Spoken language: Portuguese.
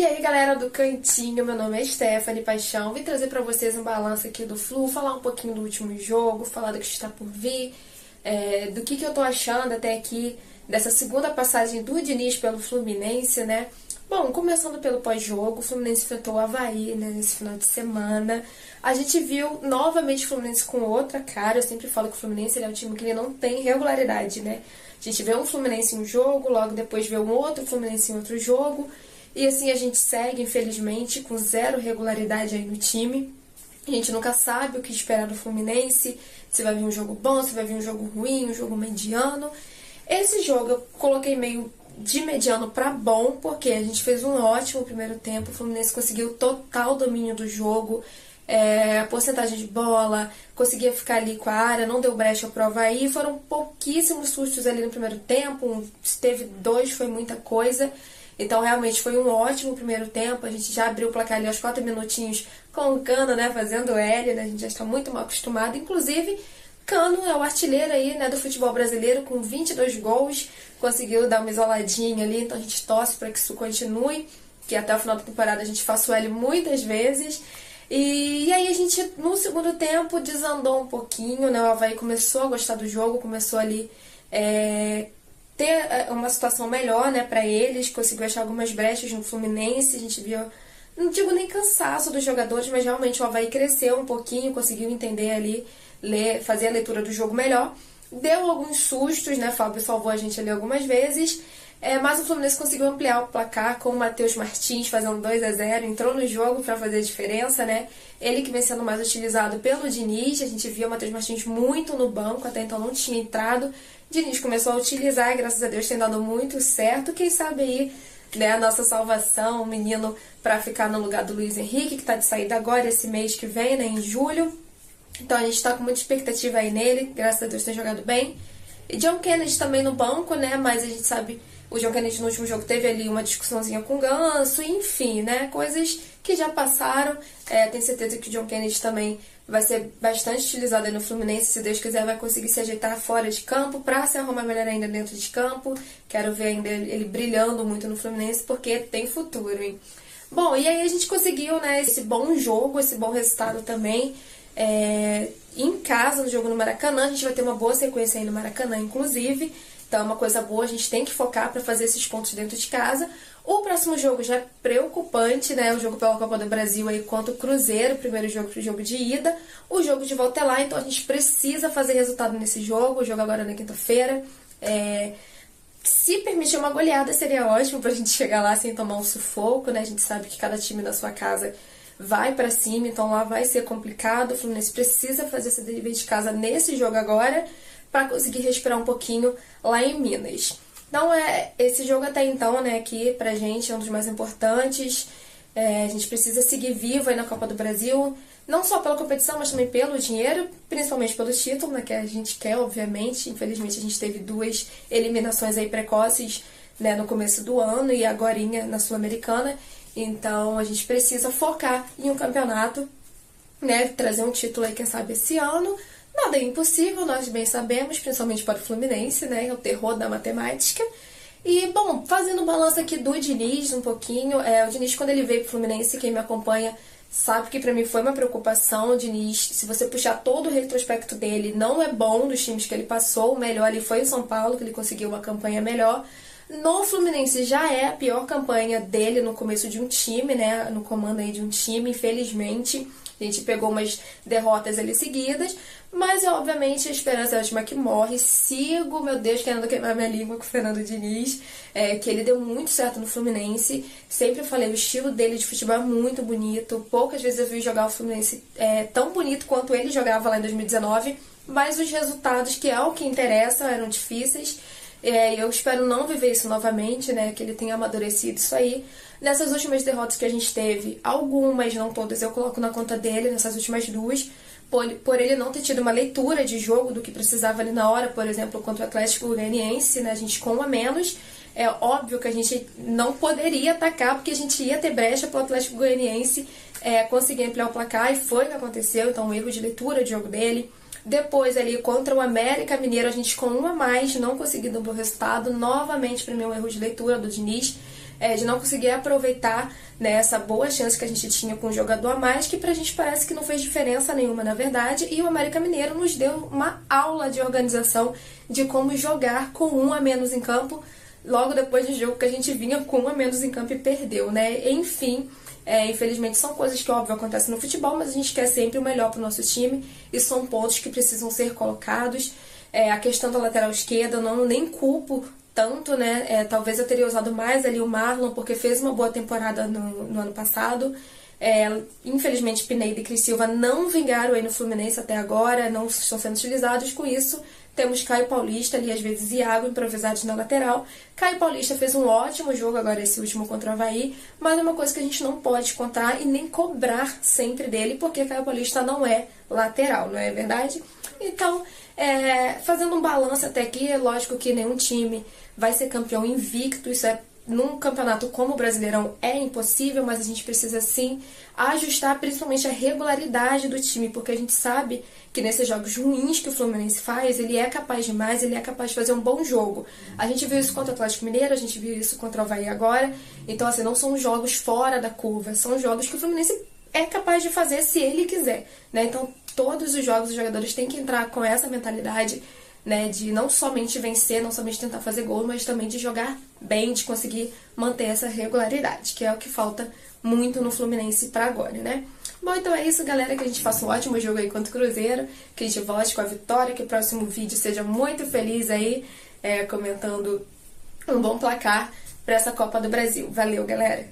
E aí galera do Cantinho, meu nome é Stephanie Paixão, vim trazer para vocês um balanço aqui do Flu, falar um pouquinho do último jogo, falar do que está por vir, é, do que, que eu tô achando até aqui dessa segunda passagem do Diniz pelo Fluminense, né? Bom, começando pelo pós-jogo, o Fluminense enfrentou o Havaí né, nesse final de semana. A gente viu novamente o Fluminense com outra cara. Eu sempre falo que o Fluminense é um time que ele não tem regularidade, né? A gente vê um Fluminense em um jogo, logo depois vê um outro Fluminense em outro jogo. E assim a gente segue, infelizmente, com zero regularidade aí no time. A gente nunca sabe o que esperar do Fluminense, se vai vir um jogo bom, se vai vir um jogo ruim, um jogo mediano. Esse jogo eu coloquei meio de mediano para bom, porque a gente fez um ótimo primeiro tempo, o Fluminense conseguiu total domínio do jogo, é, porcentagem de bola, conseguia ficar ali com a área, não deu brecha pro Havaí, foram pouquíssimos sustos ali no primeiro tempo, se teve dois foi muita coisa, então realmente foi um ótimo primeiro tempo, a gente já abriu o placar ali aos quatro minutinhos com o Cano, né, fazendo L, né, a gente já está muito mal acostumado, inclusive Cano é o artilheiro aí, né, do futebol brasileiro com 22 gols, conseguiu dar uma isoladinha ali, então a gente torce para que isso continue, que até o final da temporada a gente faça o L muitas vezes. E, e, aí a gente, no segundo tempo, desandou um pouquinho, né? O Havaí começou a gostar do jogo, começou ali é, ter é, uma situação melhor, né, para eles, conseguiu achar algumas brechas no Fluminense, a gente viu, não digo nem cansaço dos jogadores, mas realmente o Havaí cresceu um pouquinho, conseguiu entender ali, ler, fazer a leitura do jogo melhor. Deu alguns sustos, né? Fábio salvou a gente ali algumas vezes. É, mas o Fluminense conseguiu ampliar o placar com o Matheus Martins fazendo 2 a 0 entrou no jogo para fazer a diferença, né? Ele que vem sendo mais utilizado pelo Diniz, a gente viu o Matheus Martins muito no banco, até então não tinha entrado. Diniz começou a utilizar e graças a Deus tem dado muito certo. Quem sabe aí, né, a nossa salvação, o menino para ficar no lugar do Luiz Henrique, que está de saída agora esse mês que vem, né, em julho. Então a gente está com muita expectativa aí nele, graças a Deus tem jogado bem. E John Kennedy também no banco, né? Mas a gente sabe, o John Kennedy no último jogo teve ali uma discussãozinha com o Ganso, enfim, né? Coisas que já passaram. É, tenho certeza que o John Kennedy também vai ser bastante utilizado aí no Fluminense. Se Deus quiser, vai conseguir se ajeitar fora de campo para se arrumar melhor ainda dentro de campo. Quero ver ainda ele brilhando muito no Fluminense porque tem futuro, hein? Bom, e aí a gente conseguiu, né, esse bom jogo, esse bom resultado também é, em casa, no jogo no Maracanã. A gente vai ter uma boa sequência aí no Maracanã, inclusive. Então é uma coisa boa, a gente tem que focar para fazer esses pontos dentro de casa. O próximo jogo já é preocupante, né? O jogo pela Copa do Brasil aí contra o Cruzeiro, primeiro jogo pro jogo de ida. O jogo de volta é lá, então a gente precisa fazer resultado nesse jogo. O jogo agora é na quinta-feira. É... Se permitir uma goleada seria ótimo pra gente chegar lá sem tomar um sufoco, né? A gente sabe que cada time da sua casa vai para cima, então lá vai ser complicado. O Fluminense precisa fazer esse dever de casa nesse jogo agora para conseguir respirar um pouquinho lá em Minas. Então, é, esse jogo até então, né, aqui pra gente é um dos mais importantes. É, a gente precisa seguir vivo aí na Copa do Brasil, não só pela competição, mas também pelo dinheiro, principalmente pelo título, né, que a gente quer, obviamente. Infelizmente, a gente teve duas eliminações aí precoces, né, no começo do ano e agora na Sul-Americana. Então a gente precisa focar em um campeonato, né? Trazer um título aí, quem sabe, esse ano. Nada é impossível, nós bem sabemos, principalmente para o Fluminense, né? É o terror da matemática. E, bom, fazendo um balanço aqui do Diniz um pouquinho, é, o Diniz, quando ele veio para o Fluminense, quem me acompanha sabe que para mim foi uma preocupação. O Diniz, se você puxar todo o retrospecto dele, não é bom dos times que ele passou. O melhor ali foi o São Paulo, que ele conseguiu uma campanha melhor. No Fluminense já é a pior campanha dele no começo de um time, né? No comando aí de um time, infelizmente. A gente pegou umas derrotas ali seguidas, mas obviamente a esperança é a última que morre. Sigo, meu Deus, querendo queimar minha língua com o Fernando Diniz, é, que ele deu muito certo no Fluminense. Sempre falei, o estilo dele de futebol é muito bonito. Poucas vezes eu vi jogar o Fluminense é, tão bonito quanto ele jogava lá em 2019, mas os resultados, que é o que interessa, eram difíceis. É, eu espero não viver isso novamente, né? Que ele tenha amadurecido isso aí. Nessas últimas derrotas que a gente teve, algumas, não todas, eu coloco na conta dele, nessas últimas duas, por, por ele não ter tido uma leitura de jogo do que precisava ali na hora, por exemplo, contra o Atlético Goianiense, né? A gente com a menos. É óbvio que a gente não poderia atacar, porque a gente ia ter brecha para o Atlético Goianiense é, conseguir ampliar o placar, e foi o que aconteceu, então um erro de leitura de jogo dele. Depois ali contra o América Mineiro, a gente com um a mais, não conseguindo um bom resultado. Novamente, para mim, um erro de leitura do Diniz. é, de não conseguir aproveitar né, essa boa chance que a gente tinha com um jogador a mais, que pra gente parece que não fez diferença nenhuma na verdade, e o América Mineiro nos deu uma aula de organização de como jogar com um a menos em campo, logo depois do jogo que a gente vinha com um a menos em campo e perdeu, né? Enfim, é, infelizmente são coisas que, óbvio, acontecem no futebol, mas a gente quer sempre o melhor para o nosso time e são pontos que precisam ser colocados. É, a questão da lateral esquerda, eu não nem culpo tanto, né? É, talvez eu teria usado mais ali o Marlon, porque fez uma boa temporada no, no ano passado. É, infelizmente, Pineda e Cris Silva não vingaram aí no Fluminense até agora, não estão sendo utilizados. Com isso, temos Caio Paulista ali, às vezes Iago improvisados na lateral. Caio Paulista fez um ótimo jogo agora, esse último contra o Havaí, mas é uma coisa que a gente não pode contar e nem cobrar sempre dele, porque Caio Paulista não é lateral, não é verdade? Então, é, fazendo um balanço até aqui, é lógico que nenhum time vai ser campeão invicto, isso é num campeonato como o Brasileirão é impossível, mas a gente precisa sim ajustar principalmente a regularidade do time, porque a gente sabe que nesses jogos ruins que o Fluminense faz, ele é capaz de mais, ele é capaz de fazer um bom jogo. A gente viu isso contra o Atlético Mineiro, a gente viu isso contra o Havaí agora. Então, assim, não são jogos fora da curva, são jogos que o Fluminense é capaz de fazer se ele quiser, né? Então, todos os jogos os jogadores têm que entrar com essa mentalidade né, de não somente vencer, não somente tentar fazer gol, mas também de jogar bem, de conseguir manter essa regularidade, que é o que falta muito no Fluminense para agora, né? Bom, então é isso, galera, que a gente faça um ótimo jogo aí contra o Cruzeiro, que a gente volte com a vitória, que o próximo vídeo seja muito feliz aí, é, comentando um bom placar para essa Copa do Brasil. Valeu, galera!